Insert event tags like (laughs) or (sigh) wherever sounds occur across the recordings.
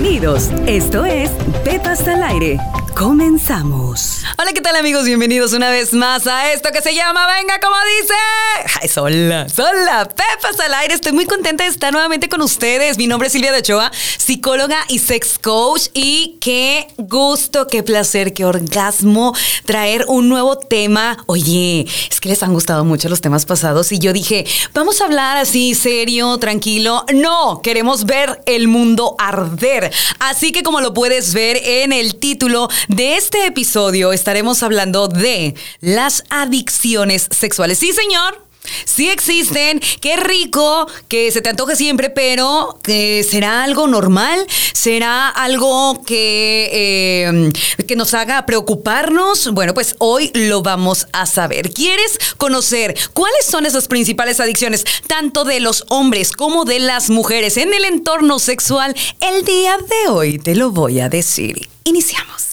Bienvenidos. Esto es Pepas al aire. Comenzamos. Hola, ¿qué tal amigos? Bienvenidos una vez más a esto que se llama Venga, como dice. Ay, sola, sola, Pepas al aire. Estoy muy contenta de estar nuevamente con ustedes. Mi nombre es Silvia de Ochoa, psicóloga y sex coach. Y qué gusto, qué placer, qué orgasmo traer un nuevo tema. Oye, es que les han gustado mucho los temas pasados y yo dije, vamos a hablar así, serio, tranquilo. No, queremos ver el mundo arder. Así que como lo puedes ver en el título de este episodio estaremos hablando de las adicciones sexuales. Sí, señor. Sí existen, qué rico que se te antoje siempre, pero que será algo normal, será algo que, eh, que nos haga preocuparnos. Bueno, pues hoy lo vamos a saber. ¿Quieres conocer cuáles son esas principales adicciones, tanto de los hombres como de las mujeres en el entorno sexual? El día de hoy te lo voy a decir. Iniciamos.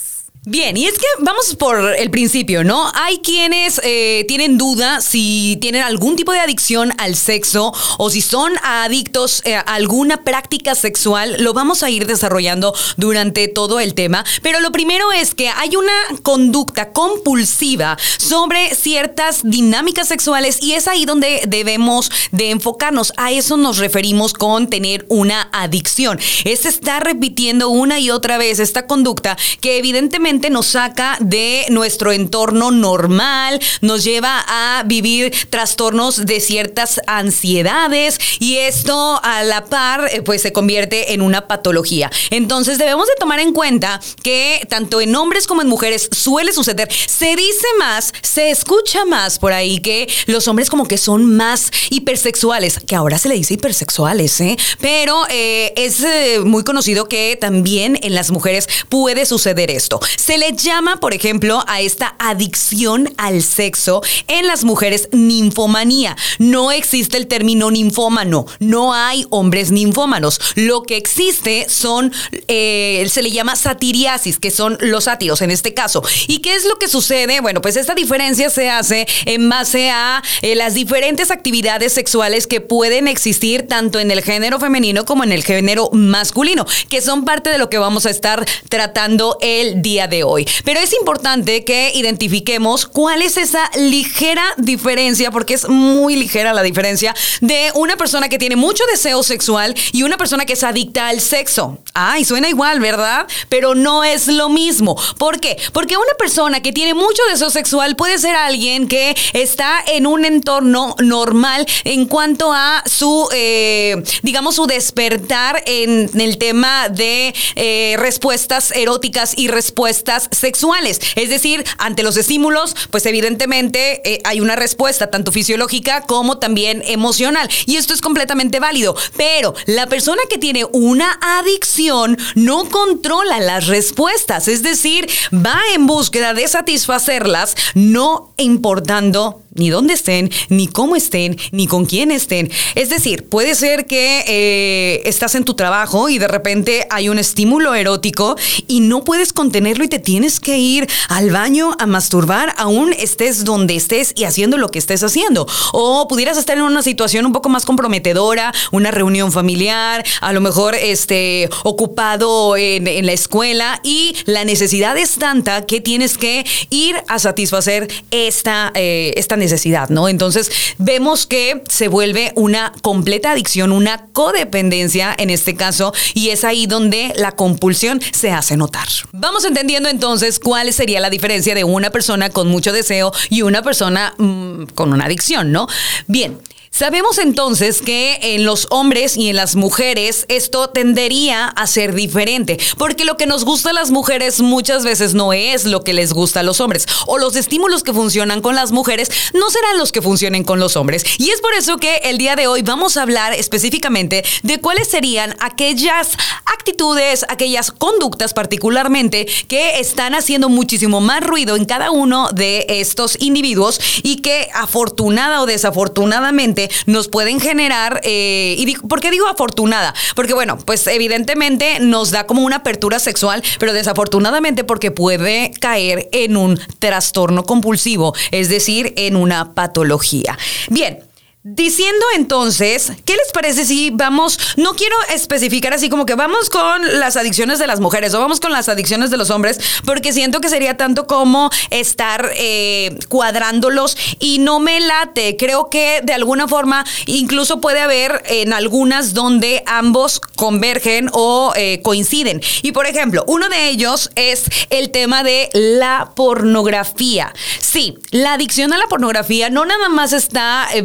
Bien, y es que vamos por el principio, ¿no? Hay quienes eh, tienen duda si tienen algún tipo de adicción al sexo o si son adictos eh, a alguna práctica sexual. Lo vamos a ir desarrollando durante todo el tema. Pero lo primero es que hay una conducta compulsiva sobre ciertas dinámicas sexuales y es ahí donde debemos de enfocarnos. A eso nos referimos con tener una adicción. Es estar repitiendo una y otra vez esta conducta que evidentemente nos saca de nuestro entorno normal, nos lleva a vivir trastornos de ciertas ansiedades y esto a la par eh, pues se convierte en una patología. Entonces debemos de tomar en cuenta que tanto en hombres como en mujeres suele suceder. Se dice más, se escucha más por ahí que los hombres como que son más hipersexuales, que ahora se le dice hipersexuales, ¿eh? pero eh, es eh, muy conocido que también en las mujeres puede suceder esto. Se le llama, por ejemplo, a esta adicción al sexo en las mujeres ninfomanía. No existe el término ninfómano, no hay hombres ninfómanos. Lo que existe son, eh, se le llama satiriasis, que son los sátiros en este caso. ¿Y qué es lo que sucede? Bueno, pues esta diferencia se hace en base a eh, las diferentes actividades sexuales que pueden existir tanto en el género femenino como en el género masculino, que son parte de lo que vamos a estar tratando el día de hoy. Pero es importante que identifiquemos cuál es esa ligera diferencia, porque es muy ligera la diferencia de una persona que tiene mucho deseo sexual y una persona que es adicta al sexo. Ay, suena igual, ¿verdad? Pero no es lo mismo. ¿Por qué? Porque una persona que tiene mucho deseo sexual puede ser alguien que está en un entorno normal en cuanto a su, eh, digamos, su despertar en el tema de eh, respuestas eróticas y respuestas sexuales. Es decir, ante los estímulos, pues evidentemente eh, hay una respuesta tanto fisiológica como también emocional. Y esto es completamente válido. Pero la persona que tiene una adicción no controla las respuestas. Es decir, va en búsqueda de satisfacerlas, no importando ni dónde estén, ni cómo estén, ni con quién estén. Es decir, puede ser que eh, estás en tu trabajo y de repente hay un estímulo erótico y no puedes contenerlo y te tienes que ir al baño a masturbar, aún estés donde estés y haciendo lo que estés haciendo. O pudieras estar en una situación un poco más comprometedora, una reunión familiar, a lo mejor este, ocupado en, la escuela y la necesidad es tanta que tienes que ir a satisfacer esta, eh, esta necesidad necesidad, ¿no? Entonces vemos que se vuelve una completa adicción, una codependencia en este caso, y es ahí donde la compulsión se hace notar. Vamos entendiendo entonces cuál sería la diferencia de una persona con mucho deseo y una persona mmm, con una adicción, ¿no? Bien. Sabemos entonces que en los hombres y en las mujeres esto tendería a ser diferente, porque lo que nos gusta a las mujeres muchas veces no es lo que les gusta a los hombres, o los estímulos que funcionan con las mujeres no serán los que funcionen con los hombres. Y es por eso que el día de hoy vamos a hablar específicamente de cuáles serían aquellas actitudes, aquellas conductas particularmente que están haciendo muchísimo más ruido en cada uno de estos individuos y que afortunada o desafortunadamente nos pueden generar, eh, y ¿por qué digo afortunada? Porque bueno, pues evidentemente nos da como una apertura sexual, pero desafortunadamente porque puede caer en un trastorno compulsivo, es decir, en una patología. Bien. Diciendo entonces, ¿qué les parece si vamos, no quiero especificar así como que vamos con las adicciones de las mujeres o vamos con las adicciones de los hombres, porque siento que sería tanto como estar eh, cuadrándolos y no me late. Creo que de alguna forma incluso puede haber en algunas donde ambos convergen o eh, coinciden. Y por ejemplo, uno de ellos es el tema de la pornografía. Sí, la adicción a la pornografía no nada más está eh,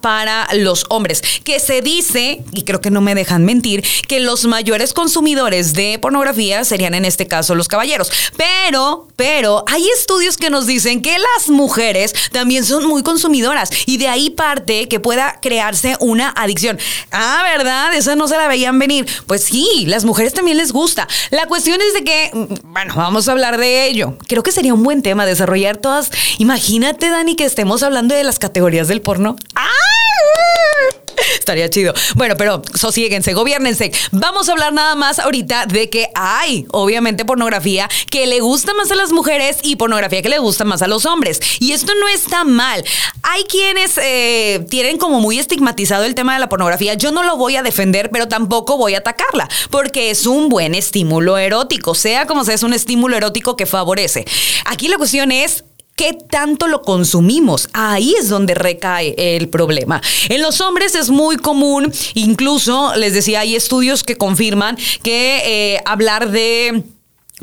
para los hombres, que se dice, y creo que no me dejan mentir, que los mayores consumidores de pornografía serían en este caso los caballeros. Pero, pero hay estudios que nos dicen que las mujeres también son muy consumidoras y de ahí parte que pueda crearse una adicción. Ah, ¿verdad? Esa no se la veían venir. Pues sí, las mujeres también les gusta. La cuestión es de que, bueno, vamos a hablar de ello. Creo que sería un buen tema desarrollar todas. Imagínate, Dani, que estemos hablando de las categorías del porno. ¡Ah! (laughs) Estaría chido. Bueno, pero sosieguense, gobiernense. Vamos a hablar nada más ahorita de que hay, obviamente, pornografía que le gusta más a las mujeres y pornografía que le gusta más a los hombres. Y esto no está mal. Hay quienes eh, tienen como muy estigmatizado el tema de la pornografía. Yo no lo voy a defender, pero tampoco voy a atacarla, porque es un buen estímulo erótico, sea como sea, es un estímulo erótico que favorece. Aquí la cuestión es qué tanto lo consumimos. Ahí es donde recae el problema. En los hombres es muy común, incluso les decía, hay estudios que confirman que eh, hablar de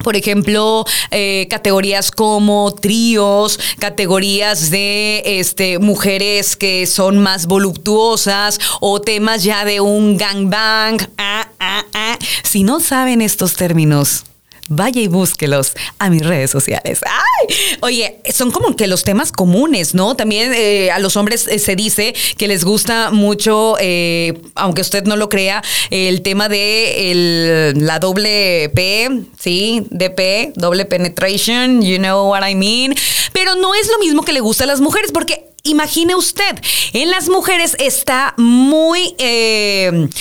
por ejemplo, eh, categorías como tríos, categorías de este, mujeres que son más voluptuosas o temas ya de un gangbang. Ah, ah, ah. Si no saben estos términos, vaya y búsquelos a mis redes sociales. ¡Ay! Oye, son como que los temas comunes, ¿no? También eh, a los hombres eh, se dice que les gusta mucho, eh, aunque usted no lo crea, el tema de la doble P, ¿sí? DP, doble penetration, you know what I mean. Pero no es lo mismo que le gusta a las mujeres, porque Imagine usted, en las mujeres está muy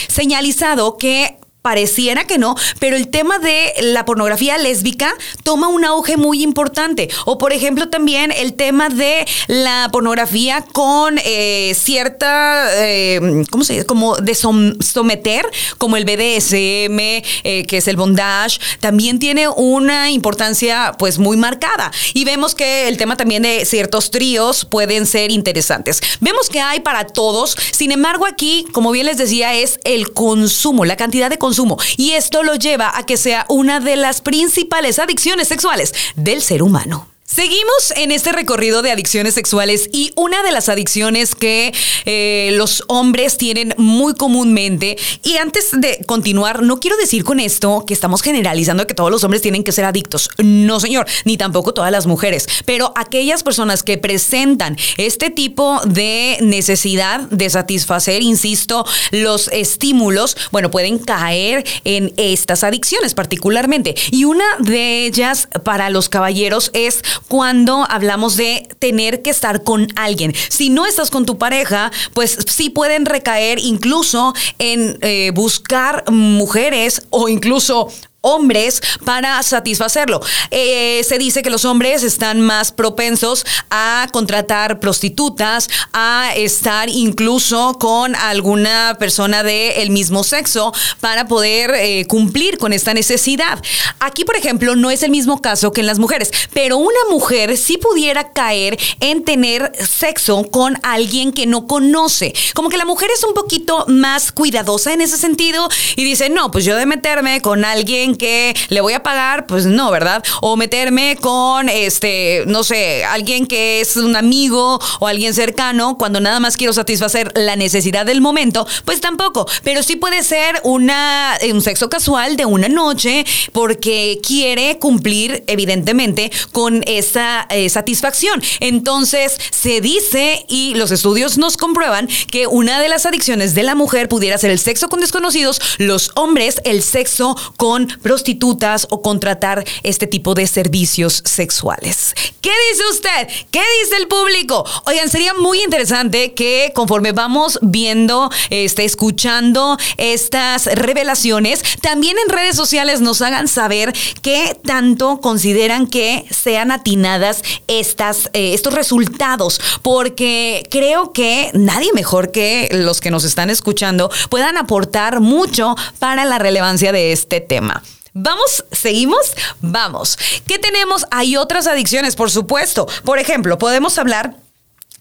señalizado que pareciera que no, pero el tema de la pornografía lésbica toma un auge muy importante. O por ejemplo también el tema de la pornografía con eh, cierta, eh, ¿cómo se dice? Como de someter, como el BDSM, eh, que es el bondage, también tiene una importancia pues muy marcada. Y vemos que el tema también de ciertos tríos pueden ser interesantes. Vemos que hay para todos, sin embargo aquí, como bien les decía, es el consumo, la cantidad de consumo y esto lo lleva a que sea una de las principales adicciones sexuales del ser humano. Seguimos en este recorrido de adicciones sexuales y una de las adicciones que eh, los hombres tienen muy comúnmente. Y antes de continuar, no quiero decir con esto que estamos generalizando que todos los hombres tienen que ser adictos. No, señor, ni tampoco todas las mujeres. Pero aquellas personas que presentan este tipo de necesidad de satisfacer, insisto, los estímulos, bueno, pueden caer en estas adicciones particularmente. Y una de ellas para los caballeros es cuando hablamos de tener que estar con alguien. Si no estás con tu pareja, pues sí pueden recaer incluso en eh, buscar mujeres o incluso hombres para satisfacerlo. Eh, se dice que los hombres están más propensos a contratar prostitutas, a estar incluso con alguna persona del mismo sexo para poder eh, cumplir con esta necesidad. Aquí, por ejemplo, no es el mismo caso que en las mujeres, pero una mujer sí pudiera caer en tener sexo con alguien que no conoce. Como que la mujer es un poquito más cuidadosa en ese sentido y dice, no, pues yo de meterme con alguien que le voy a pagar, pues no, ¿verdad? O meterme con, este, no sé, alguien que es un amigo o alguien cercano cuando nada más quiero satisfacer la necesidad del momento, pues tampoco. Pero sí puede ser una, eh, un sexo casual de una noche porque quiere cumplir, evidentemente, con esa eh, satisfacción. Entonces, se dice y los estudios nos comprueban que una de las adicciones de la mujer pudiera ser el sexo con desconocidos, los hombres el sexo con prostitutas o contratar este tipo de servicios sexuales. ¿Qué dice usted? ¿Qué dice el público? Oigan, sería muy interesante que conforme vamos viendo, este, escuchando estas revelaciones, también en redes sociales nos hagan saber qué tanto consideran que sean atinadas estas, eh, estos resultados, porque creo que nadie mejor que los que nos están escuchando puedan aportar mucho para la relevancia de este tema. Vamos, seguimos, vamos. ¿Qué tenemos? Hay otras adicciones, por supuesto. Por ejemplo, podemos hablar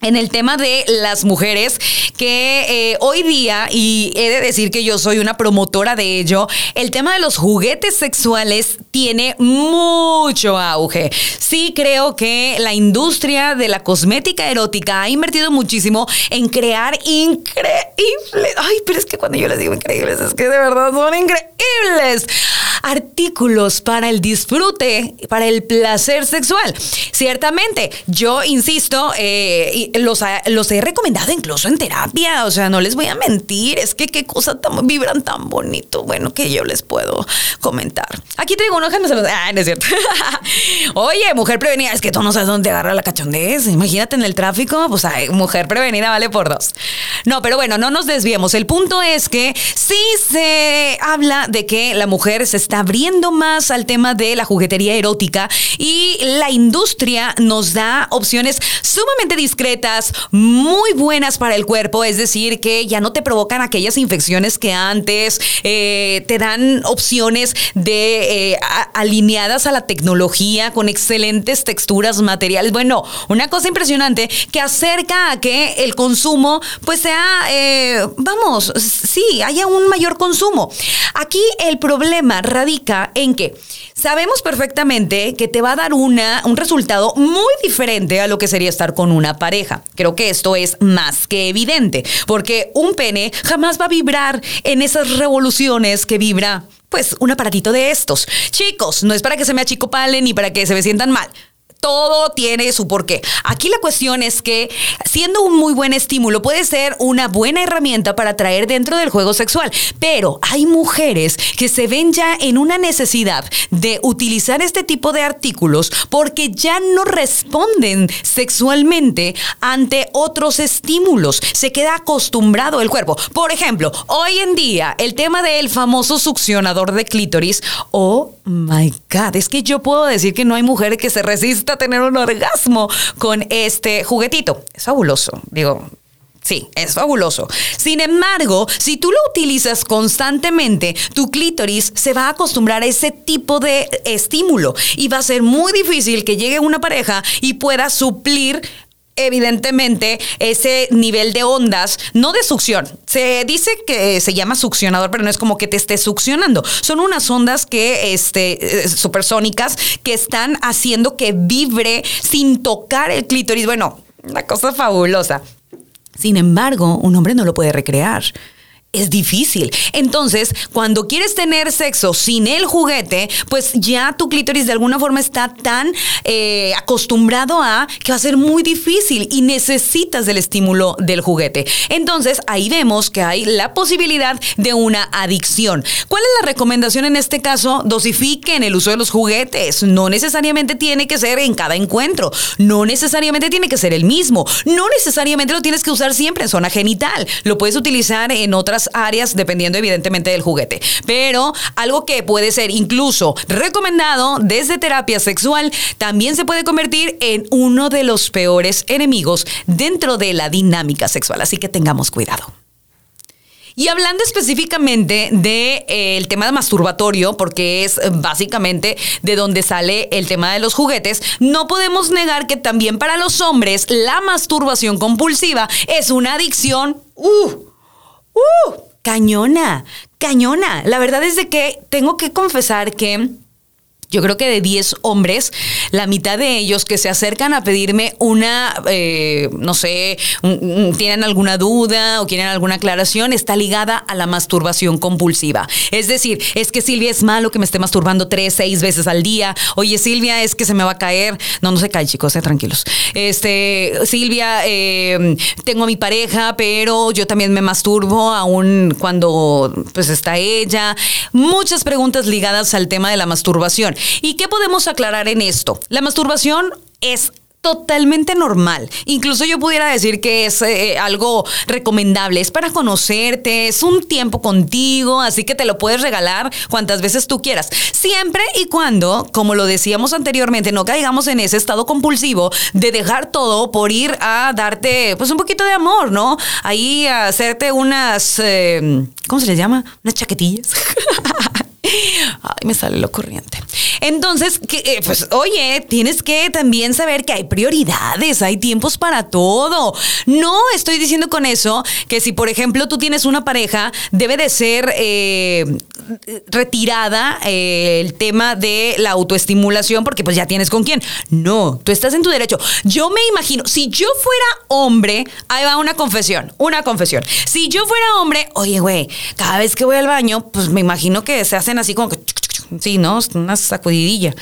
en el tema de las mujeres, que eh, hoy día, y he de decir que yo soy una promotora de ello, el tema de los juguetes sexuales tiene mucho auge. Sí creo que la industria de la cosmética erótica ha invertido muchísimo en crear increíbles, ay, pero es que cuando yo les digo increíbles, es que de verdad son increíbles artículos para el disfrute, para el placer sexual. Ciertamente, yo insisto, eh, los, los he recomendado incluso en terapia, o sea, no les voy a mentir, es que qué cosa tan, vibran tan bonito, bueno, que yo les puedo comentar. Aquí traigo uno no se los... Ah, no es cierto. (laughs) Oye, mujer prevenida, es que tú no sabes dónde agarra la cachondez, imagínate en el tráfico, pues ay, mujer prevenida vale por dos. No, pero bueno, no nos desviemos. El punto es que sí se habla de que la mujer se está abriendo más al tema de la juguetería erótica y la industria nos da opciones sumamente discretas, muy buenas para el cuerpo, es decir, que ya no te provocan aquellas infecciones que antes eh, te dan opciones de eh, alineadas a la tecnología con excelentes texturas materiales. Bueno, una cosa impresionante que acerca a que el consumo pues sea, eh, vamos, sí, haya un mayor consumo. Aquí el problema radica en que sabemos perfectamente que te va a dar una, un resultado muy diferente a lo que sería estar con una pareja. Creo que esto es más que evidente, porque un pene jamás va a vibrar en esas revoluciones que vibra pues un aparatito de estos. Chicos, no es para que se me achicopalen ni para que se me sientan mal todo tiene su porqué. Aquí la cuestión es que siendo un muy buen estímulo puede ser una buena herramienta para atraer dentro del juego sexual, pero hay mujeres que se ven ya en una necesidad de utilizar este tipo de artículos porque ya no responden sexualmente ante otros estímulos. Se queda acostumbrado el cuerpo. Por ejemplo, hoy en día el tema del famoso succionador de clítoris, oh my god, es que yo puedo decir que no hay mujer que se resista a tener un orgasmo con este juguetito. Es fabuloso, digo. Sí, es fabuloso. Sin embargo, si tú lo utilizas constantemente, tu clítoris se va a acostumbrar a ese tipo de estímulo y va a ser muy difícil que llegue una pareja y pueda suplir evidentemente ese nivel de ondas, no de succión. Se dice que se llama succionador, pero no es como que te esté succionando. Son unas ondas que, este, eh, supersónicas que están haciendo que vibre sin tocar el clítoris. Bueno, una cosa fabulosa. Sin embargo, un hombre no lo puede recrear es difícil. Entonces, cuando quieres tener sexo sin el juguete, pues ya tu clítoris de alguna forma está tan eh, acostumbrado a que va a ser muy difícil y necesitas del estímulo del juguete. Entonces, ahí vemos que hay la posibilidad de una adicción. ¿Cuál es la recomendación en este caso? Dosifiquen el uso de los juguetes. No necesariamente tiene que ser en cada encuentro. No necesariamente tiene que ser el mismo. No necesariamente lo tienes que usar siempre en zona genital. Lo puedes utilizar en otras áreas, dependiendo evidentemente del juguete. Pero algo que puede ser incluso recomendado desde terapia sexual, también se puede convertir en uno de los peores enemigos dentro de la dinámica sexual. Así que tengamos cuidado. Y hablando específicamente del de, eh, tema de masturbatorio, porque es eh, básicamente de donde sale el tema de los juguetes, no podemos negar que también para los hombres la masturbación compulsiva es una adicción. Uh, ¡Uh! Cañona, cañona. La verdad es de que tengo que confesar que yo creo que de 10 hombres, la mitad de ellos que se acercan a pedirme una, eh, no sé, tienen alguna duda o quieren alguna aclaración, está ligada a la masturbación compulsiva. Es decir, es que Silvia es malo que me esté masturbando tres, seis veces al día. Oye, Silvia, es que se me va a caer. No, no se cae, chicos, eh, tranquilos. Este, Silvia, eh, tengo a mi pareja, pero yo también me masturbo aún cuando pues está ella. Muchas preguntas ligadas al tema de la masturbación. ¿Y qué podemos aclarar en esto? La masturbación es totalmente normal. Incluso yo pudiera decir que es eh, algo recomendable. Es para conocerte, es un tiempo contigo, así que te lo puedes regalar cuantas veces tú quieras. Siempre y cuando, como lo decíamos anteriormente, no caigamos en ese estado compulsivo de dejar todo por ir a darte pues un poquito de amor, ¿no? Ahí a hacerte unas, eh, ¿cómo se les llama? Unas chaquetillas. (laughs) Ay, me sale lo corriente. Entonces, eh, pues, oye, tienes que también saber que hay prioridades, hay tiempos para todo. No estoy diciendo con eso que si, por ejemplo, tú tienes una pareja, debe de ser eh, retirada eh, el tema de la autoestimulación porque pues ya tienes con quién. No, tú estás en tu derecho. Yo me imagino, si yo fuera hombre, ahí va una confesión, una confesión. Si yo fuera hombre, oye, güey, cada vez que voy al baño, pues me imagino que se hacen así como sí, ¿no? Una sacudidilla.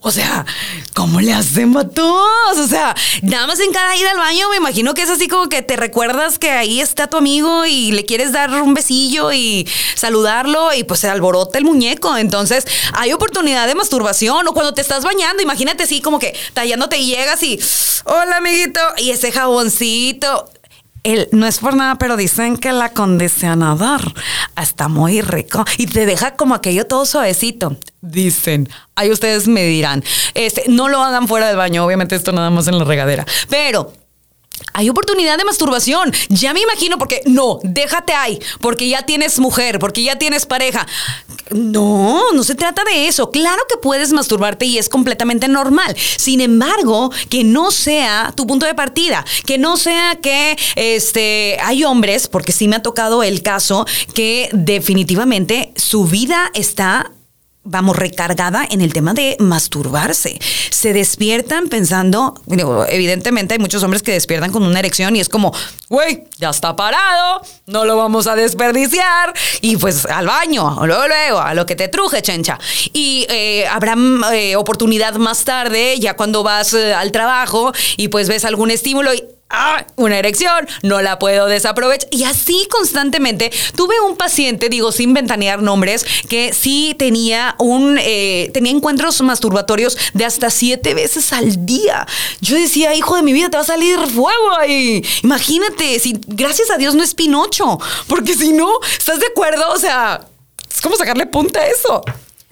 O sea, ¿cómo le hacen todos? O sea, nada más en cada ida al baño me imagino que es así como que te recuerdas que ahí está tu amigo y le quieres dar un besillo y saludarlo y pues se alborota el muñeco. Entonces, hay oportunidad de masturbación o cuando te estás bañando, imagínate así como que tallándote y llegas y, hola amiguito, y ese jaboncito no es por nada, pero dicen que el acondicionador está muy rico y te deja como aquello todo suavecito. Dicen, ahí ustedes me dirán, este, no lo hagan fuera del baño, obviamente esto nada más en la regadera, pero hay oportunidad de masturbación. Ya me imagino, porque no, déjate ahí, porque ya tienes mujer, porque ya tienes pareja. No, no se trata de eso. Claro que puedes masturbarte y es completamente normal. Sin embargo, que no sea tu punto de partida, que no sea que este hay hombres, porque sí me ha tocado el caso que definitivamente su vida está vamos, recargada en el tema de masturbarse. Se despiertan pensando, evidentemente hay muchos hombres que despiertan con una erección y es como, güey, ya está parado, no lo vamos a desperdiciar y pues al baño, luego, luego, a lo que te truje, chencha. Y eh, habrá eh, oportunidad más tarde, ya cuando vas eh, al trabajo y pues ves algún estímulo y ah, una erección, no la puedo desaprovechar. Y así constantemente. Tuve un paciente, digo, sin ventanear nombres, que sí tenía un, eh, tenía encuentros masturbatorios de hasta siete veces al día. Yo decía, hijo de mi vida, te va a salir fuego ahí. Imagínate, si gracias a Dios no es Pinocho, porque si no, ¿estás de acuerdo? O sea, es como sacarle punta a eso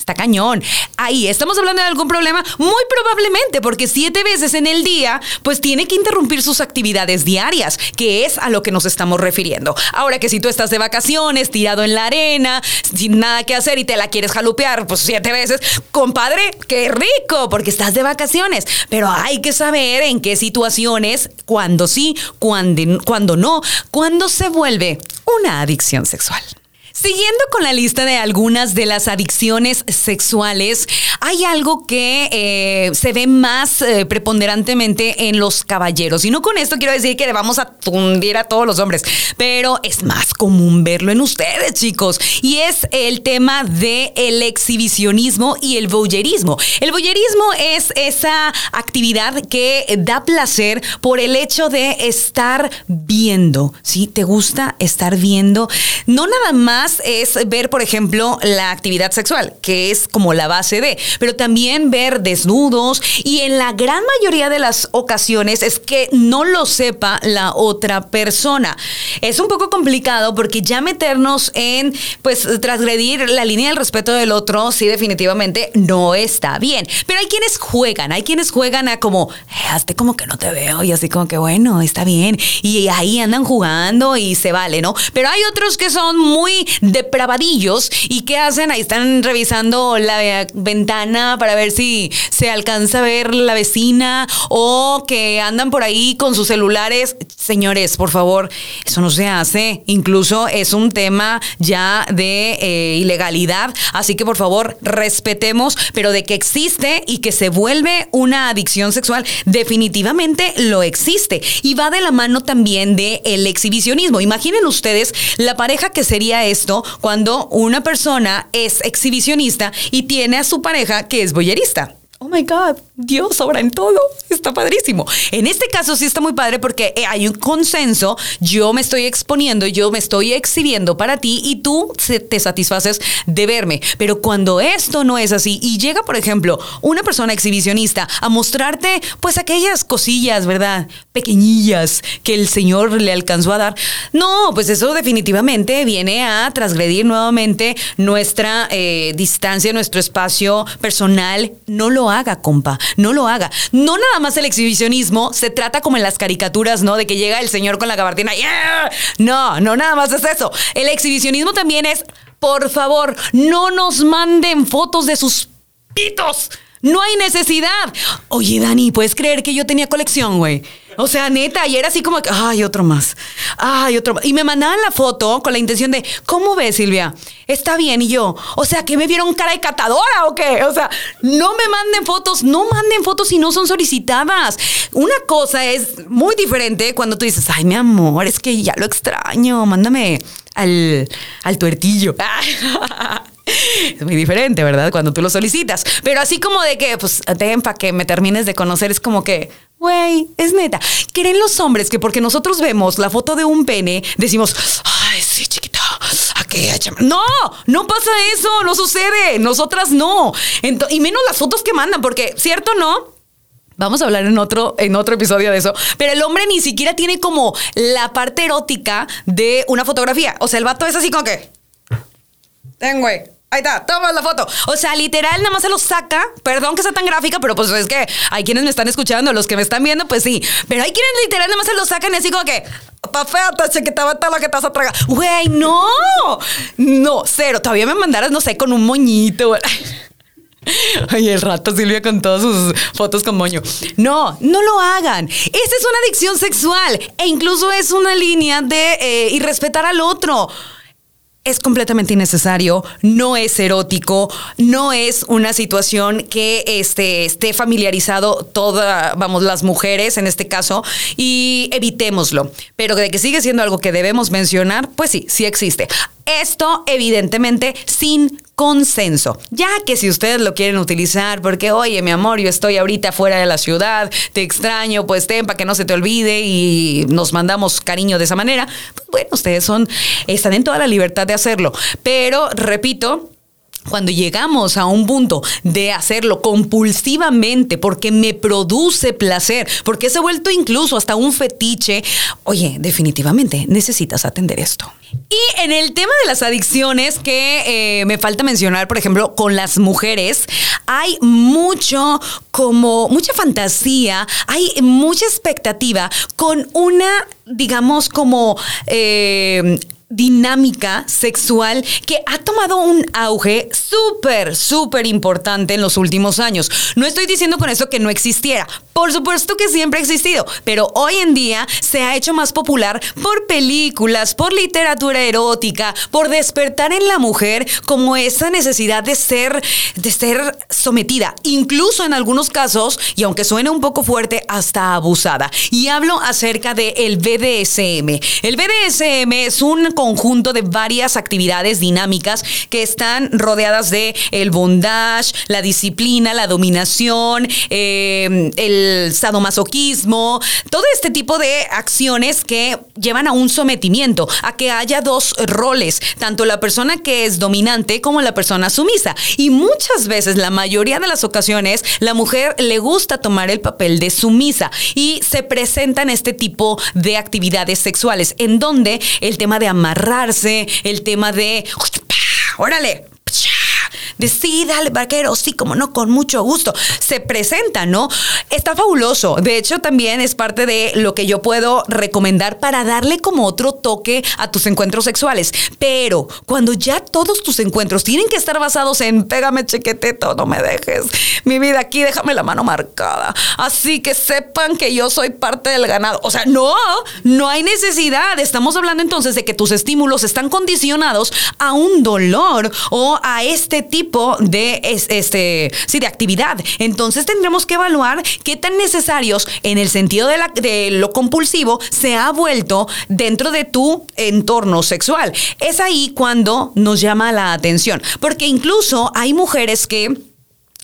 está cañón. Ahí, ¿estamos hablando de algún problema? Muy probablemente, porque siete veces en el día, pues tiene que interrumpir sus actividades diarias, que es a lo que nos estamos refiriendo. Ahora que si tú estás de vacaciones, tirado en la arena, sin nada que hacer y te la quieres jalupear, pues siete veces, compadre, qué rico, porque estás de vacaciones. Pero hay que saber en qué situaciones, cuándo sí, cuándo, cuándo no, cuándo se vuelve una adicción sexual. Siguiendo con la lista de algunas de las adicciones sexuales, hay algo que eh, se ve más eh, preponderantemente en los caballeros. Y no con esto quiero decir que le vamos a tundir a todos los hombres, pero es más común verlo en ustedes, chicos. Y es el tema del el exhibicionismo y el voyerismo. El voyerismo es esa actividad que da placer por el hecho de estar viendo. ¿Sí? ¿Te gusta estar viendo? No nada más es ver, por ejemplo, la actividad sexual, que es como la base de, pero también ver desnudos y en la gran mayoría de las ocasiones es que no lo sepa la otra persona. Es un poco complicado porque ya meternos en, pues, transgredir la línea del respeto del otro, sí, definitivamente no está bien. Pero hay quienes juegan, hay quienes juegan a como, eh, como que no te veo y así como que, bueno, está bien. Y ahí andan jugando y se vale, ¿no? Pero hay otros que son muy depravadillos y ¿qué hacen? Ahí están revisando la ventana para ver si se alcanza a ver la vecina o que andan por ahí con sus celulares. Señores, por favor, eso no se hace. Incluso es un tema ya de eh, ilegalidad. Así que por favor, respetemos, pero de que existe y que se vuelve una adicción sexual, definitivamente lo existe. Y va de la mano también de el exhibicionismo. Imaginen ustedes la pareja que sería esto cuando una persona es exhibicionista y tiene a su pareja que es boyerista. Oh my God, Dios obra en todo. Está padrísimo. En este caso sí está muy padre porque eh, hay un consenso. Yo me estoy exponiendo, yo me estoy exhibiendo para ti y tú te satisfaces de verme. Pero cuando esto no es así y llega, por ejemplo, una persona exhibicionista a mostrarte, pues aquellas cosillas, ¿verdad? Pequeñillas que el Señor le alcanzó a dar. No, pues eso definitivamente viene a transgredir nuevamente nuestra eh, distancia, nuestro espacio personal. No lo haga, compa, no lo haga. No nada más el exhibicionismo se trata como en las caricaturas, ¿no? De que llega el señor con la gabardina. No, no nada más es eso. El exhibicionismo también es, por favor, no nos manden fotos de sus pitos. No hay necesidad. Oye, Dani, ¿puedes creer que yo tenía colección, güey? O sea, neta, y era así como ay, otro más. Ay, otro más. Y me mandaban la foto con la intención de, ¿cómo ves, Silvia? Está bien. Y yo, o sea, ¿que me vieron cara de catadora o qué? O sea, no me manden fotos, no manden fotos si no son solicitadas. Una cosa es muy diferente cuando tú dices, ay, mi amor, es que ya lo extraño, mándame al, al tuertillo. (laughs) es muy diferente, ¿verdad? Cuando tú lo solicitas. Pero así como de que, pues, ten para que me termines de conocer, es como que, güey, es neta. Creen los hombres que porque nosotros vemos la foto de un pene, decimos, ay, sí, chiquita, aquella No, no pasa eso, no sucede. Nosotras no. y menos las fotos que mandan, porque, ¿cierto no? Vamos a hablar en otro, en otro episodio de eso. Pero el hombre ni siquiera tiene como la parte erótica de una fotografía. O sea, el vato es así como que. Ten, güey. Ahí está, toma la foto. O sea, literal, nada más se lo saca. Perdón que sea tan gráfica, pero pues es que hay quienes me están escuchando, los que me están viendo, pues sí. Pero hay quienes literal nada más se lo sacan y así como que. Pa fea, que te va a lo que vas a tragar. Güey, no. No, cero. Todavía me mandaras, no sé, con un moñito. (laughs) (laughs) Ay, el rato Silvia con todas sus fotos con moño. No, no lo hagan. Esa es una adicción sexual e incluso es una línea de eh, irrespetar al otro es completamente innecesario, no es erótico, no es una situación que este, esté familiarizado toda, vamos, las mujeres en este caso, y evitémoslo. Pero de que sigue siendo algo que debemos mencionar, pues sí, sí existe. Esto, evidentemente, sin consenso. Ya que si ustedes lo quieren utilizar, porque, oye, mi amor, yo estoy ahorita fuera de la ciudad, te extraño, pues ten para que no se te olvide y nos mandamos cariño de esa manera, pues bueno, ustedes son, están en toda la libertad de hacerlo. Pero, repito, cuando llegamos a un punto de hacerlo compulsivamente porque me produce placer, porque se ha vuelto incluso hasta un fetiche, oye, definitivamente necesitas atender esto. Y en el tema de las adicciones que eh, me falta mencionar, por ejemplo, con las mujeres, hay mucho como mucha fantasía, hay mucha expectativa con una, digamos, como... Eh, dinámica sexual que ha tomado un auge súper, súper importante en los últimos años. No estoy diciendo con eso que no existiera. Por supuesto que siempre ha existido, pero hoy en día se ha hecho más popular por películas, por literatura erótica, por despertar en la mujer como esa necesidad de ser, de ser sometida, incluso en algunos casos, y aunque suene un poco fuerte, hasta abusada. Y hablo acerca del BDSM. El BDSM es un conjunto de varias actividades dinámicas que están rodeadas de el bondage, la disciplina, la dominación, eh, el sadomasoquismo, todo este tipo de acciones que llevan a un sometimiento, a que haya dos roles, tanto la persona que es dominante como la persona sumisa. Y muchas veces, la mayoría de las ocasiones, la mujer le gusta tomar el papel de sumisa y se presentan este tipo de actividades sexuales en donde el tema de amar amarrarse, el tema de, órale, de sí, dale, vaquero, sí, como no, con mucho gusto. Se presenta, ¿no? Está fabuloso. De hecho, también es parte de lo que yo puedo recomendar para darle como otro toque a tus encuentros sexuales. Pero cuando ya todos tus encuentros tienen que estar basados en pégame chequeteto, no me dejes. Mi vida aquí, déjame la mano marcada. Así que sepan que yo soy parte del ganado. O sea, no, no hay necesidad. Estamos hablando entonces de que tus estímulos están condicionados a un dolor o a este tipo de, este, sí, de actividad. Entonces tendremos que evaluar qué tan necesarios en el sentido de, la, de lo compulsivo se ha vuelto dentro de tu entorno sexual. Es ahí cuando nos llama la atención, porque incluso hay mujeres que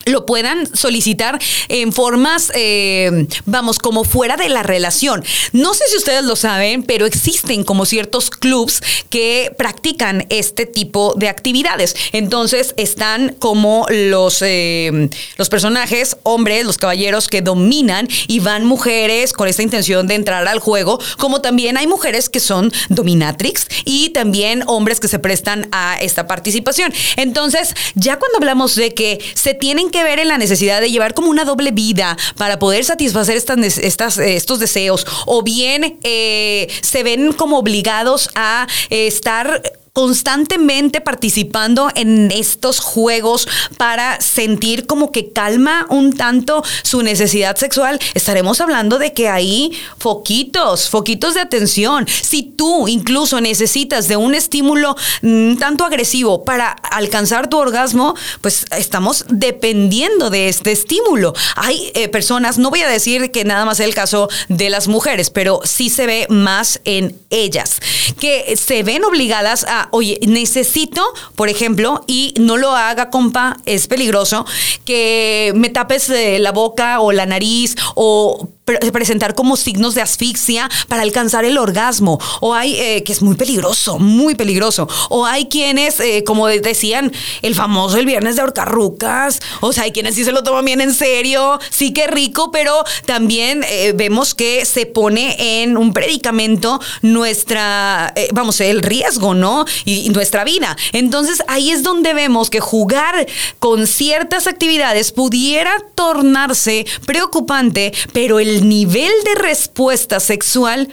lo puedan solicitar en formas, eh, vamos, como fuera de la relación. No sé si ustedes lo saben, pero existen como ciertos clubs que practican este tipo de actividades. Entonces están como los, eh, los personajes, hombres, los caballeros que dominan y van mujeres con esta intención de entrar al juego, como también hay mujeres que son dominatrix y también hombres que se prestan a esta participación. Entonces, ya cuando hablamos de que se tienen que ver en la necesidad de llevar como una doble vida para poder satisfacer estas, estas estos deseos o bien eh, se ven como obligados a eh, estar constantemente participando en estos juegos para sentir como que calma un tanto su necesidad sexual, estaremos hablando de que hay foquitos, foquitos de atención. Si tú incluso necesitas de un estímulo un tanto agresivo para alcanzar tu orgasmo, pues estamos dependiendo de este estímulo. Hay eh, personas, no voy a decir que nada más es el caso de las mujeres, pero sí se ve más en ellas, que se ven obligadas a oye, necesito, por ejemplo, y no lo haga, compa, es peligroso, que me tapes eh, la boca o la nariz o presentar como signos de asfixia para alcanzar el orgasmo. O hay, eh, que es muy peligroso, muy peligroso. O hay quienes, eh, como decían, el famoso el viernes de horcarrucas. O sea, hay quienes sí se lo toman bien en serio. Sí que rico, pero también eh, vemos que se pone en un predicamento nuestra, vamos, el riesgo, ¿no? y nuestra vida. Entonces ahí es donde vemos que jugar con ciertas actividades pudiera tornarse preocupante, pero el nivel de respuesta sexual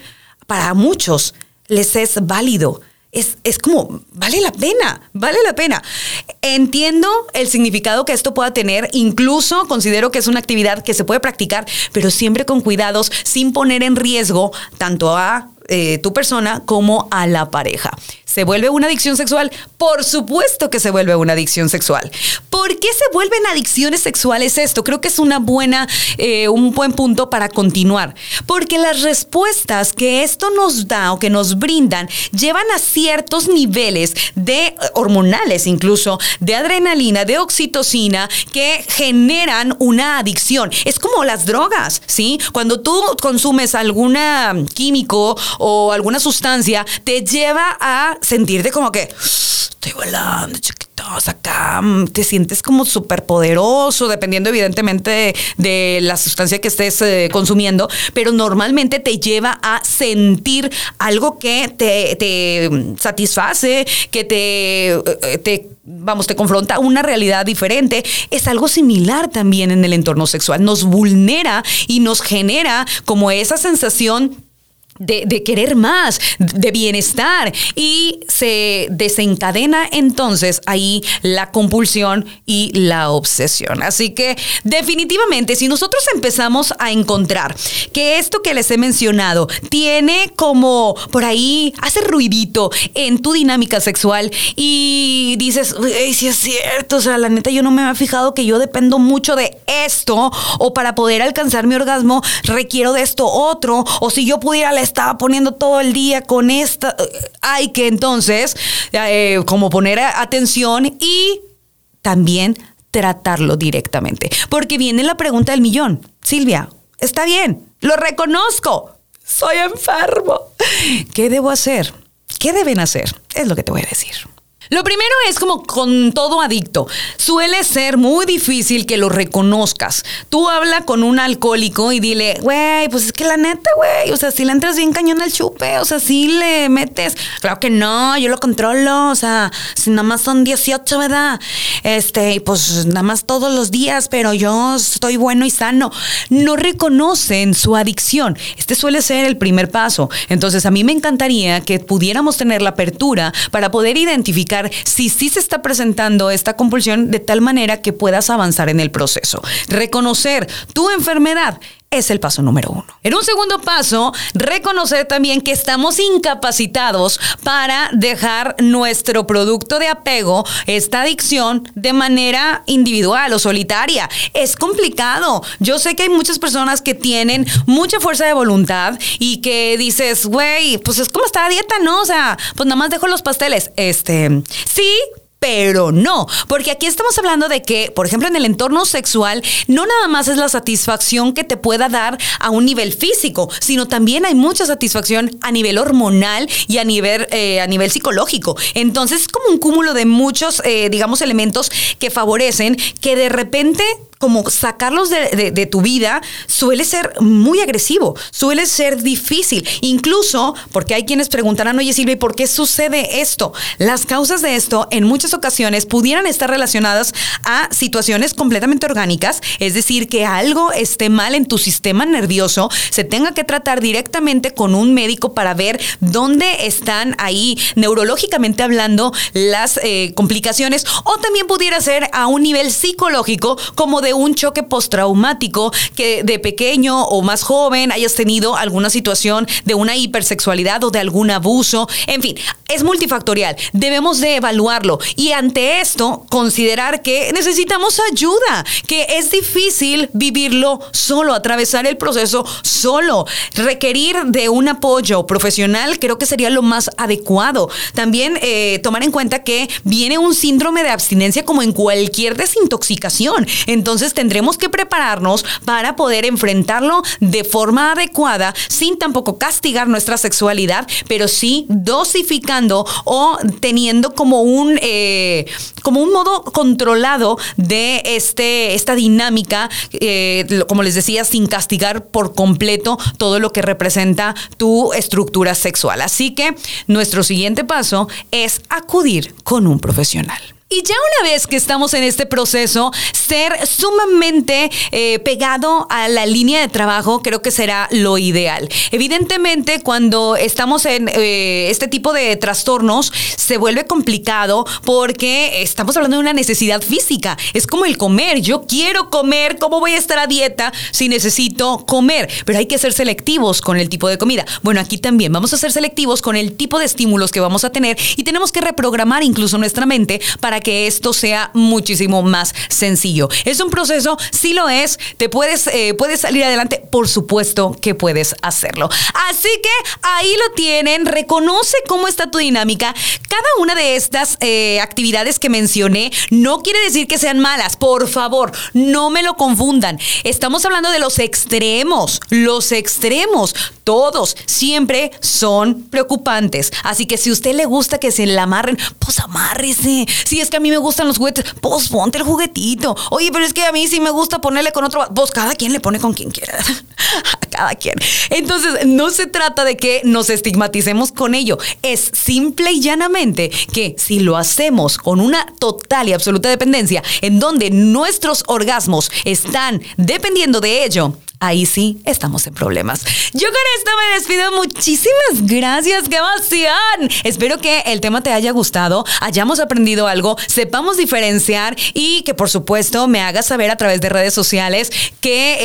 para muchos les es válido. Es, es, como, vale la pena, vale la pena. Entiendo el significado que esto pueda tener, incluso considero que es una actividad que se puede practicar, pero siempre con cuidados, sin poner en riesgo tanto a eh, tu persona como a la pareja. ¿Se vuelve una adicción sexual? Por supuesto que se vuelve una adicción sexual. ¿Por qué se vuelven adicciones sexuales esto? Creo que es una buena, eh, un buen punto para continuar. Porque las respuestas que esto nos da o que nos brindan llevan a ciertos niveles de hormonales, incluso de adrenalina, de oxitocina, que generan una adicción. Es como las drogas, ¿sí? Cuando tú consumes alguna químico o alguna sustancia, te lleva a sentirte como que estoy volando, chiquitos, acá mm, te sientes como súper poderoso, dependiendo evidentemente de, la sustancia que estés eh, consumiendo, pero normalmente te lleva a sentir algo que te, satisface, que te, eh, te vamos, te confronta una realidad diferente, es algo similar también en el entorno sexual. Nos vulnera y nos genera como esa sensación de, querer más, de bienestar. Y se desencadena entonces ahí la compulsión y la obsesión. Así que definitivamente, si nosotros empezamos a encontrar que esto que les he mencionado tiene como por ahí, hace ruidito en tu dinámica sexual y dices, si es cierto, o sea, la neta yo no me había fijado que yo dependo mucho de esto o para poder alcanzar mi orgasmo requiero de esto otro o si yo pudiera estaba poniendo todo el día con esta. Hay que entonces eh, como poner atención y también tratarlo directamente. Porque viene la pregunta del millón. Silvia, está bien, lo reconozco, soy enfermo. ¿Qué debo hacer? ¿Qué deben hacer? Es lo que te voy a decir. Lo primero es como con todo adicto. Suele ser muy difícil que lo reconozcas. Tú habla con un alcohólico y dile, güey, pues es que la neta, güey, o sea, si le entras bien cañón al chupe, o sea, si le metes. Claro que no, yo lo controlo, o sea, si nada más son 18, ¿verdad? Este, pues nada más todos los días, pero yo estoy bueno y sano. No reconocen su adicción. Este suele ser el primer paso. Entonces, a mí me encantaría que pudiéramos tener la apertura para poder identificar si sí se está presentando esta compulsión de tal manera que puedas avanzar en el proceso. Reconocer tu enfermedad es el paso número uno. En un segundo paso, reconocer también que estamos incapacitados para dejar nuestro producto de apego, esta adicción, de manera individual o solitaria. Es complicado. Yo sé que hay muchas personas que tienen mucha fuerza de voluntad y que dices, güey, pues es como estar a dieta, ¿no? O sea, pues nada más dejo los pasteles. Este, sí, pero no, porque aquí estamos hablando de que, por ejemplo, en el entorno sexual, no nada más es la satisfacción que te pueda dar a un nivel físico, sino también hay mucha satisfacción a nivel hormonal y a nivel, eh, a nivel psicológico. Entonces es como un cúmulo de muchos, eh, digamos, elementos que favorecen que de repente como sacarlos de, tu vida suele ser muy agresivo, suele ser difícil. Incluso porque hay quienes preguntarán, oye Silvia, ¿por qué sucede esto? Las causas de esto en muchas ocasiones pudieran estar relacionadas a situaciones completamente orgánicas, es decir, que algo esté mal en tu sistema nervioso, se tenga que tratar directamente con un médico para ver dónde están ahí neurológicamente hablando las eh, complicaciones o también pudiera ser a un nivel psicológico como de un choque postraumático que de pequeño o más joven hayas tenido alguna situación de una hipersexualidad o de algún abuso. En fin, es multifactorial. Debemos de evaluarlo y ante esto considerar que necesitamos ayuda, que es difícil vivirlo solo, atravesar el proceso solo. Requerir de un apoyo profesional creo que sería lo más adecuado. También eh, tomar en cuenta que viene un síndrome de abstinencia como en cualquier desintoxicación. Entonces, entonces tendremos que prepararnos para poder enfrentarlo de forma adecuada, sin tampoco castigar nuestra sexualidad, pero sí dosificando o teniendo como un, eh, como un modo controlado de este, esta dinámica, eh, como les decía, sin castigar por completo todo lo que representa tu estructura sexual. Así que nuestro siguiente paso es acudir con un profesional. Y ya una vez que estamos en este proceso, ser sumamente eh, pegado a la línea de trabajo creo que será lo ideal. Evidentemente, cuando estamos en eh, este tipo de trastornos, se vuelve complicado porque estamos hablando de una necesidad física. Es como el comer. Yo quiero comer. ¿Cómo voy a estar a dieta si necesito comer? Pero hay que ser selectivos con el tipo de comida. Bueno, aquí también vamos a ser selectivos con el tipo de estímulos que vamos a tener y tenemos que reprogramar incluso nuestra mente para que esto sea muchísimo más sencillo. Es un proceso, sí lo es, te puedes, eh, puedes salir adelante, por supuesto que puedes hacerlo. Así que ahí lo tienen, reconoce cómo está tu dinámica. Cada una de estas eh, actividades que mencioné no quiere decir que sean malas, por favor, no me lo confundan. Estamos hablando de los extremos, los extremos, todos siempre son preocupantes. Así que si a usted le gusta que se le amarren, pues amárrese. Si es que a mí me gustan los juguetes, pues ponte el juguetito. Oye, pero es que a mí sí me gusta ponerle con otro. Pues cada quien le pone con quien quiera. a (laughs) cada quien. Entonces, no se trata de que nos estigmaticemos con ello. Es simple y llanamente que si lo hacemos con una total y absoluta dependencia, en donde nuestros orgasmos están dependiendo de ello, ahí sí estamos en problemas. Yo con esto me despido. Muchísimas gracias. ¡Qué emoción! Espero que el tema te haya gustado, hayamos aprendido algo, sepamos diferenciar y que por supuesto me hagas saber a través de redes sociales que,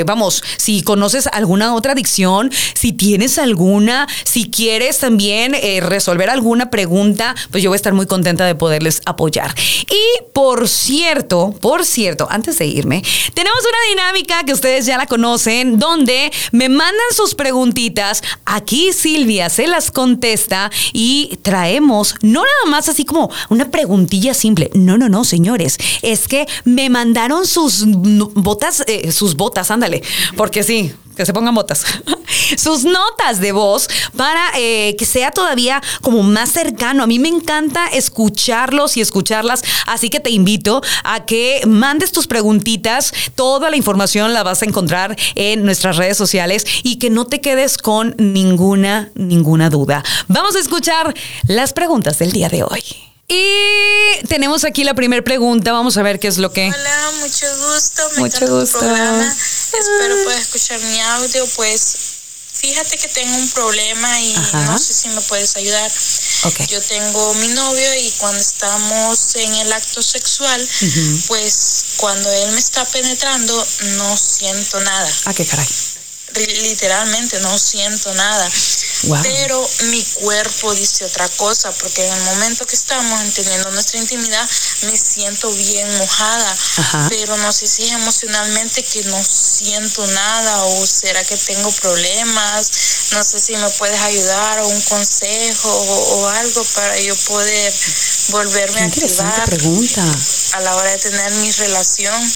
eh, vamos, si conoces alguna otra adicción, si tienes alguna, si quieres también eh, resolver alguna pregunta, pues yo voy a estar muy contenta de poderles apoyar. Y por cierto, por cierto, antes de irme, tenemos una dinámica que ustedes ya la conocen, donde me mandan sus preguntitas. Aquí Silvia se las contesta y traemos, no nada más así como una preguntilla simple. No, no, no, señores. Es que me mandaron sus botas, eh, sus botas, ándale. Porque sí, que se pongan botas, (laughs) sus notas de voz para eh, que sea todavía como más cercano. A mí me encanta escucharlos y escucharlas, así que te invito a que mandes tus preguntitas. Toda la información la vas a encontrar en nuestras redes sociales y que no te quedes con ninguna, ninguna duda. Vamos a escuchar las preguntas del día de hoy. Y tenemos aquí la primera pregunta. Vamos a ver qué es lo que. Hola, mucho gusto. Me Mucho encanta gusto. tu programa. Espero puedas escuchar mi audio. Pues fíjate que tengo un problema y Ajá. no sé si me puedes ayudar. Yo tengo mi novio y cuando estamos en el acto sexual, pues cuando él me está penetrando, no siento nada. Ah, qué caray. Literalmente no siento nada. Wow. Pero mi cuerpo dice otra cosa, porque en el momento que estamos teniendo nuestra intimidad, me siento bien mojada. Ajá. Pero no sé si es emocionalmente que no siento nada o será que tengo problemas. No sé si me puedes ayudar o un consejo o, o algo para yo poder volverme Qué a activar pregunta. a la hora de tener mi relación.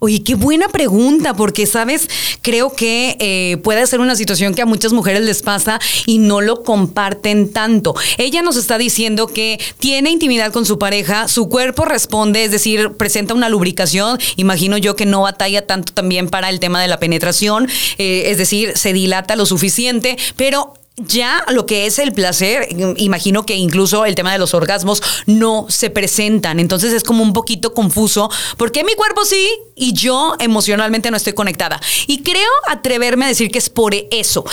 Oye, qué buena pregunta, porque sabes, creo que eh, puede ser una situación que a muchas mujeres les pasa y no lo comparten tanto. Ella nos está diciendo que tiene intimidad con su pareja, su cuerpo responde, es decir, presenta una lubricación. Imagino yo que no batalla tanto también para el tema de la penetración, eh, es decir, se dilata lo suficiente, pero ya lo que es el placer, imagino que incluso el tema de los orgasmos no se presentan. Entonces es como un poquito confuso. porque mi cuerpo sí y yo emocionalmente no estoy conectada? Y creo atreverme a decir que es por eso.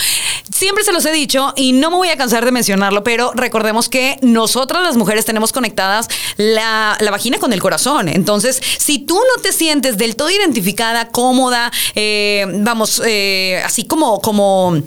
Siempre se los he dicho y no me voy a cansar de mencionarlo, pero recordemos que nosotras las mujeres tenemos conectadas la, la vagina con el corazón. Entonces, si tú no te sientes del todo identificada, cómoda, eh, vamos, eh, así como, como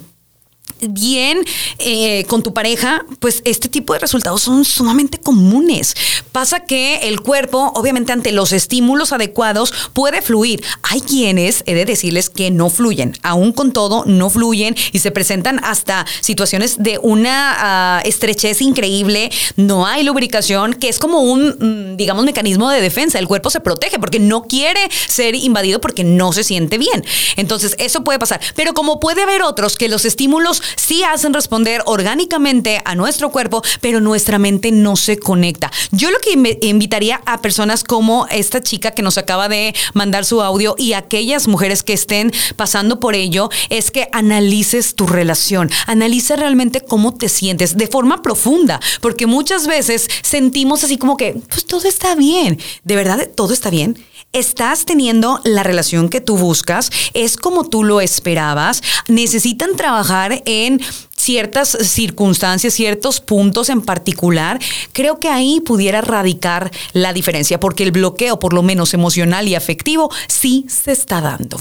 bien eh, con tu pareja, pues este tipo de resultados son sumamente comunes. Pasa que el cuerpo, obviamente ante los estímulos adecuados, puede fluir. Hay quienes, he de decirles, que no fluyen. Aún con todo, no fluyen y se presentan hasta situaciones de una ah, estrechez increíble. No hay lubricación, que es como un, mm, digamos, mecanismo de defensa. El cuerpo se protege porque no quiere ser invadido porque no se siente bien. Entonces, eso puede pasar. Pero como puede haber otros que los estímulos sí hacen responder orgánicamente a nuestro cuerpo, pero nuestra mente no se conecta. Yo lo que inv- invitaría a personas como esta chica que nos acaba de mandar su audio y aquellas mujeres que estén pasando por ello es que analices tu relación, analiza realmente cómo te sientes de forma profunda, porque muchas veces sentimos así como que, pues todo está bien, de verdad todo está bien. ¿Estás teniendo la relación que tú buscas? ¿Es como tú lo esperabas? ¿Necesitan trabajar en ciertas circunstancias, ciertos puntos en particular? Creo que ahí pudiera radicar la diferencia, porque el bloqueo, por lo menos emocional y afectivo, sí se está dando.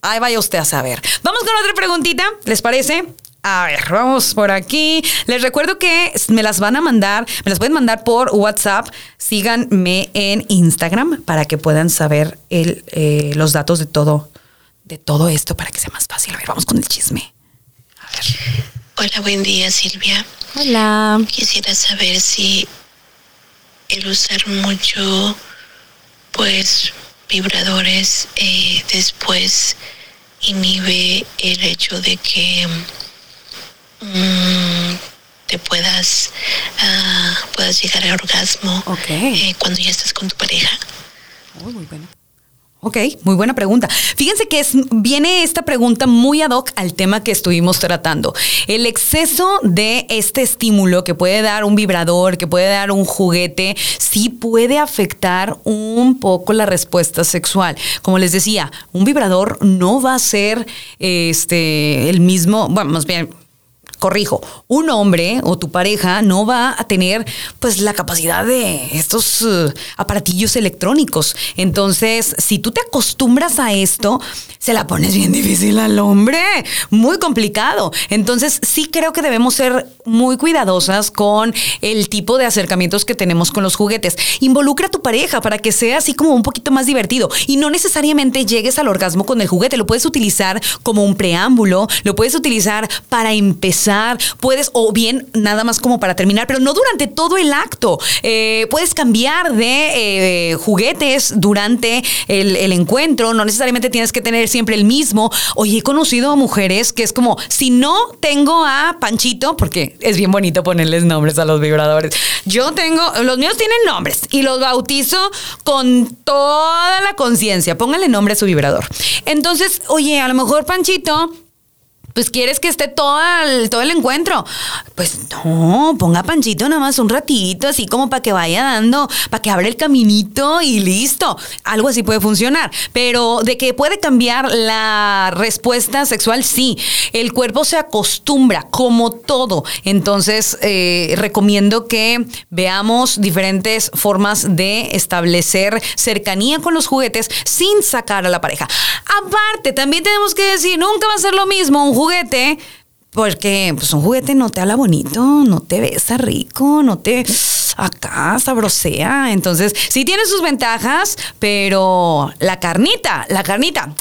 Ahí vaya usted a saber. Vamos con otra preguntita, ¿les parece? A ver, vamos por aquí. Les recuerdo que me las van a mandar, me las pueden mandar por WhatsApp. Síganme en Instagram para que puedan saber el, eh, los datos de todo, de todo esto para que sea más fácil. A ver, vamos con el chisme. Hola, buen día Silvia. Hola. Quisiera saber si el usar mucho, pues, vibradores eh, después inhibe el hecho de que mm, te puedas, ah, puedas llegar al orgasmo eh, cuando ya estás con tu pareja. muy buena. Ok, muy buena pregunta. Fíjense que es, viene esta pregunta muy ad hoc al tema que estuvimos tratando. El exceso de este estímulo que puede dar un vibrador, que puede dar un juguete, sí puede afectar un poco la respuesta sexual. Como les decía, un vibrador no va a ser este, el mismo, bueno, más bien corrijo, un hombre o tu pareja no va a tener pues la capacidad de estos eh, aparatillos electrónicos. Entonces, si tú te acostumbras a esto, se la pones bien difícil al hombre, muy complicado. Entonces, sí creo que debemos ser muy cuidadosas con el tipo de acercamientos que tenemos con los juguetes. Involucra a tu pareja para que sea así como un poquito más divertido y no necesariamente llegues al orgasmo con el juguete, lo puedes utilizar como un preámbulo, lo puedes utilizar para empezar puedes, o bien nada más como para terminar, pero no durante todo el acto. Eh, puedes cambiar de eh, juguetes durante el, el encuentro, no necesariamente tienes que tener siempre el mismo. Oye, he conocido mujeres que es como, si no tengo a Panchito, porque es bien bonito ponerles nombres a los vibradores. Yo tengo, los míos tienen nombres y los bautizo con toda la conciencia. Póngale nombre a su vibrador. Entonces, oye, a lo mejor Panchito pues quieres que esté todo el, todo el encuentro. Pues no, ponga Panchito nada más un ratito, así como para que vaya dando, para que abra el caminito y listo. Algo así puede funcionar. Pero de que puede cambiar la respuesta sexual, sí. El cuerpo se acostumbra, como todo. Entonces, eh, recomiendo que veamos diferentes formas de establecer cercanía con los juguetes sin sacar a la pareja. Aparte, también tenemos que decir, nunca va a ser lo mismo un juguete, porque pues un juguete no te habla bonito, no te besa rico, no te acá sabrosea. Entonces, sí tiene sus ventajas, pero la carnita, la carnita,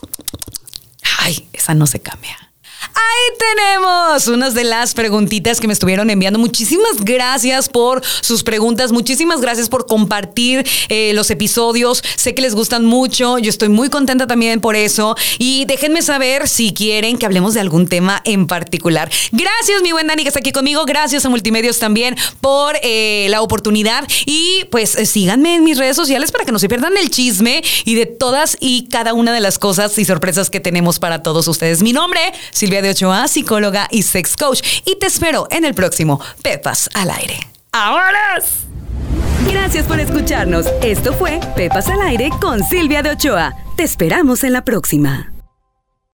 ay, esa no se cambia. Ahí tenemos unas de las preguntitas que me estuvieron enviando. Muchísimas gracias por sus preguntas, muchísimas gracias por compartir eh, los episodios. Sé que les gustan mucho, yo estoy muy contenta también por eso. Y déjenme saber si quieren que hablemos de algún tema en particular. Gracias, mi buen Dani, que está aquí conmigo. Gracias a Multimedios también por eh, la oportunidad. Y pues eh, síganme en mis redes sociales para que no se pierdan el chisme y de todas y cada una de las cosas y sorpresas que tenemos para todos ustedes. Mi nombre, Silvia de Ochoa, psicóloga y sex coach. Y te espero en el próximo Pepas al aire. ¡Ahora! Gracias por escucharnos. Esto fue Pepas al aire con Silvia de Ochoa. Te esperamos en la próxima.